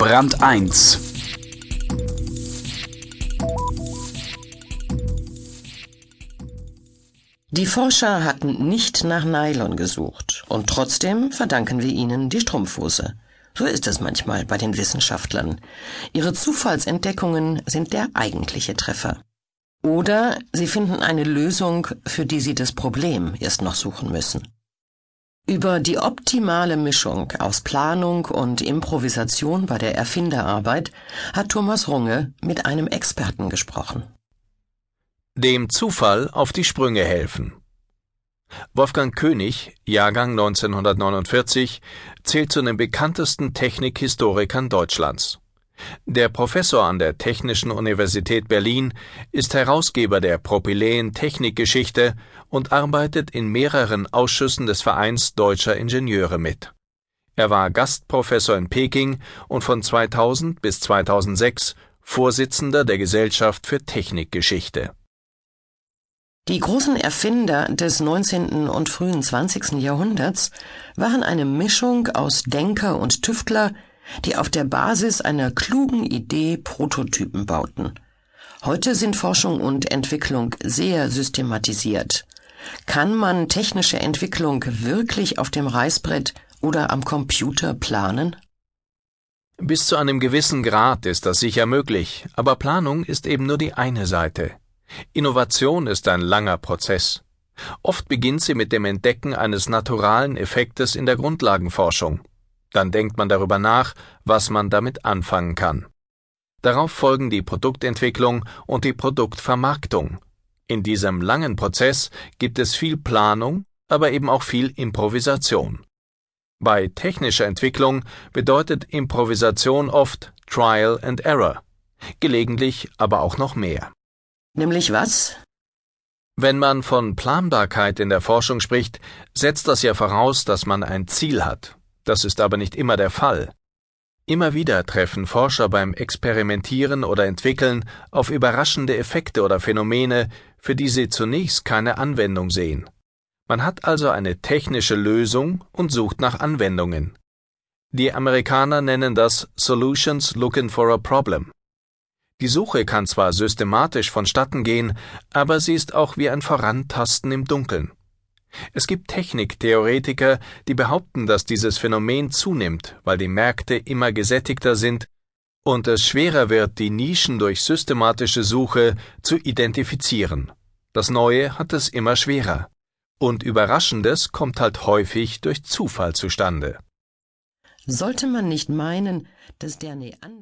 Brand 1 Die Forscher hatten nicht nach Nylon gesucht, und trotzdem verdanken wir ihnen die Strumpfhose. So ist es manchmal bei den Wissenschaftlern. Ihre Zufallsentdeckungen sind der eigentliche Treffer. Oder sie finden eine Lösung, für die sie das Problem erst noch suchen müssen. Über die optimale Mischung aus Planung und Improvisation bei der Erfinderarbeit hat Thomas Runge mit einem Experten gesprochen. Dem Zufall auf die Sprünge helfen. Wolfgang König, Jahrgang 1949, zählt zu den bekanntesten Technikhistorikern Deutschlands. Der Professor an der Technischen Universität Berlin ist Herausgeber der Propyläen Technikgeschichte und arbeitet in mehreren Ausschüssen des Vereins Deutscher Ingenieure mit. Er war Gastprofessor in Peking und von 2000 bis 2006 Vorsitzender der Gesellschaft für Technikgeschichte. Die großen Erfinder des 19. und frühen 20. Jahrhunderts waren eine Mischung aus Denker und Tüftler, die auf der Basis einer klugen Idee Prototypen bauten. Heute sind Forschung und Entwicklung sehr systematisiert. Kann man technische Entwicklung wirklich auf dem Reißbrett oder am Computer planen? Bis zu einem gewissen Grad ist das sicher möglich, aber Planung ist eben nur die eine Seite. Innovation ist ein langer Prozess. Oft beginnt sie mit dem Entdecken eines naturalen Effektes in der Grundlagenforschung. Dann denkt man darüber nach, was man damit anfangen kann. Darauf folgen die Produktentwicklung und die Produktvermarktung. In diesem langen Prozess gibt es viel Planung, aber eben auch viel Improvisation. Bei technischer Entwicklung bedeutet Improvisation oft Trial and Error, gelegentlich aber auch noch mehr. Nämlich was? Wenn man von Planbarkeit in der Forschung spricht, setzt das ja voraus, dass man ein Ziel hat. Das ist aber nicht immer der Fall. Immer wieder treffen Forscher beim Experimentieren oder Entwickeln auf überraschende Effekte oder Phänomene, für die sie zunächst keine Anwendung sehen. Man hat also eine technische Lösung und sucht nach Anwendungen. Die Amerikaner nennen das Solutions Looking for a Problem. Die Suche kann zwar systematisch vonstatten gehen, aber sie ist auch wie ein Vorantasten im Dunkeln. Es gibt Techniktheoretiker, die behaupten, dass dieses Phänomen zunimmt, weil die Märkte immer gesättigter sind und es schwerer wird, die Nischen durch systematische Suche zu identifizieren. Das Neue hat es immer schwerer. Und Überraschendes kommt halt häufig durch Zufall zustande. Sollte man nicht meinen, dass der Neander